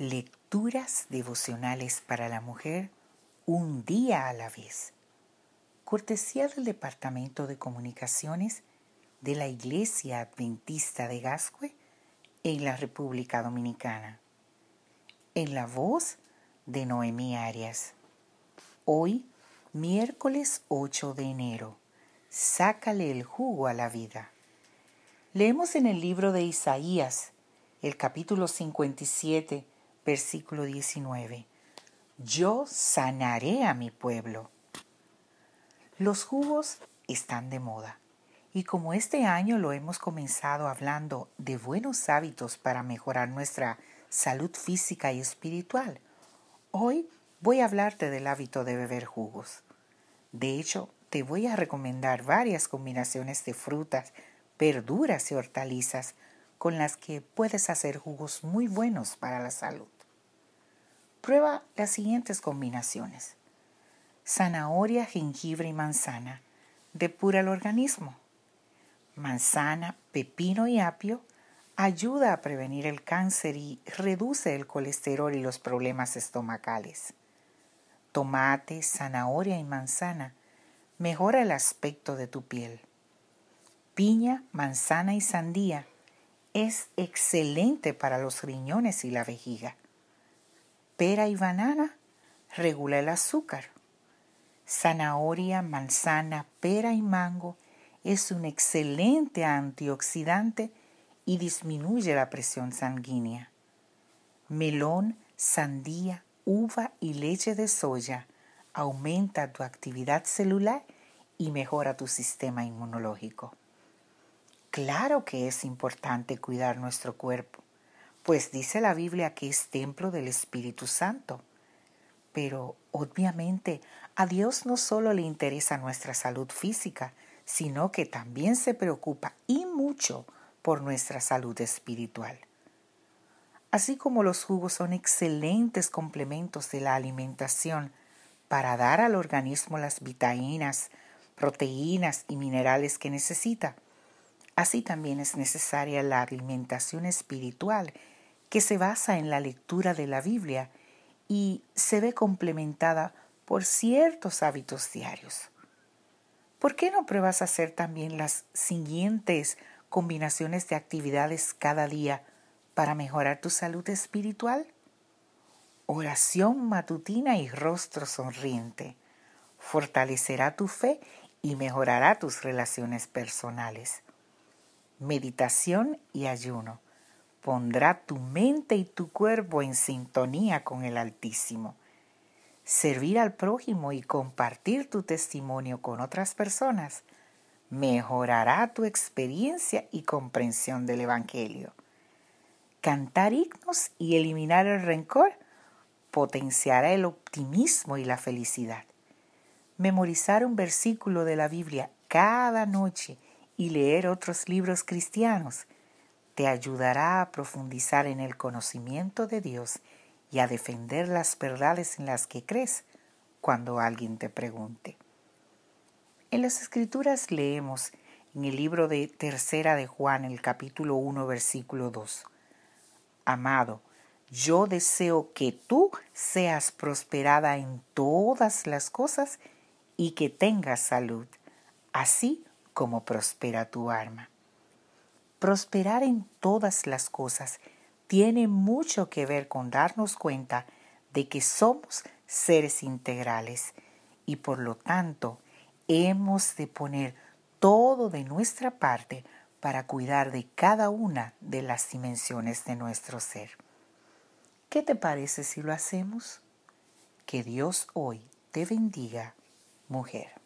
Lecturas devocionales para la mujer un día a la vez. Cortesía del Departamento de Comunicaciones de la Iglesia Adventista de Gascue en la República Dominicana. En la voz de Noemí Arias. Hoy, miércoles 8 de enero. Sácale el jugo a la vida. Leemos en el libro de Isaías, el capítulo 57, versículo 19. Yo sanaré a mi pueblo. Los jugos están de moda y como este año lo hemos comenzado hablando de buenos hábitos para mejorar nuestra salud física y espiritual, hoy voy a hablarte del hábito de beber jugos. De hecho, te voy a recomendar varias combinaciones de frutas, verduras y hortalizas con las que puedes hacer jugos muy buenos para la salud. Prueba las siguientes combinaciones. Zanahoria, jengibre y manzana. Depura el organismo. Manzana, pepino y apio ayuda a prevenir el cáncer y reduce el colesterol y los problemas estomacales. Tomate, zanahoria y manzana mejora el aspecto de tu piel. Piña, manzana y sandía es excelente para los riñones y la vejiga. Pera y banana regula el azúcar. Zanahoria, manzana, pera y mango es un excelente antioxidante y disminuye la presión sanguínea. Melón, sandía, uva y leche de soya aumenta tu actividad celular y mejora tu sistema inmunológico. Claro que es importante cuidar nuestro cuerpo, pues dice la Biblia que es templo del Espíritu Santo. Pero obviamente a Dios no solo le interesa nuestra salud física, sino que también se preocupa y mucho por nuestra salud espiritual. Así como los jugos son excelentes complementos de la alimentación para dar al organismo las vitaminas, proteínas y minerales que necesita, Así también es necesaria la alimentación espiritual que se basa en la lectura de la Biblia y se ve complementada por ciertos hábitos diarios. ¿Por qué no pruebas hacer también las siguientes combinaciones de actividades cada día para mejorar tu salud espiritual? Oración matutina y rostro sonriente. Fortalecerá tu fe y mejorará tus relaciones personales meditación y ayuno. Pondrá tu mente y tu cuerpo en sintonía con el Altísimo. Servir al prójimo y compartir tu testimonio con otras personas mejorará tu experiencia y comprensión del Evangelio. Cantar himnos y eliminar el rencor potenciará el optimismo y la felicidad. Memorizar un versículo de la Biblia cada noche y leer otros libros cristianos te ayudará a profundizar en el conocimiento de Dios y a defender las verdades en las que crees cuando alguien te pregunte. En las escrituras leemos en el libro de Tercera de Juan, el capítulo 1, versículo 2. Amado, yo deseo que tú seas prosperada en todas las cosas y que tengas salud, así como prospera tu alma. Prosperar en todas las cosas tiene mucho que ver con darnos cuenta de que somos seres integrales y por lo tanto hemos de poner todo de nuestra parte para cuidar de cada una de las dimensiones de nuestro ser. ¿Qué te parece si lo hacemos? Que Dios hoy te bendiga, mujer.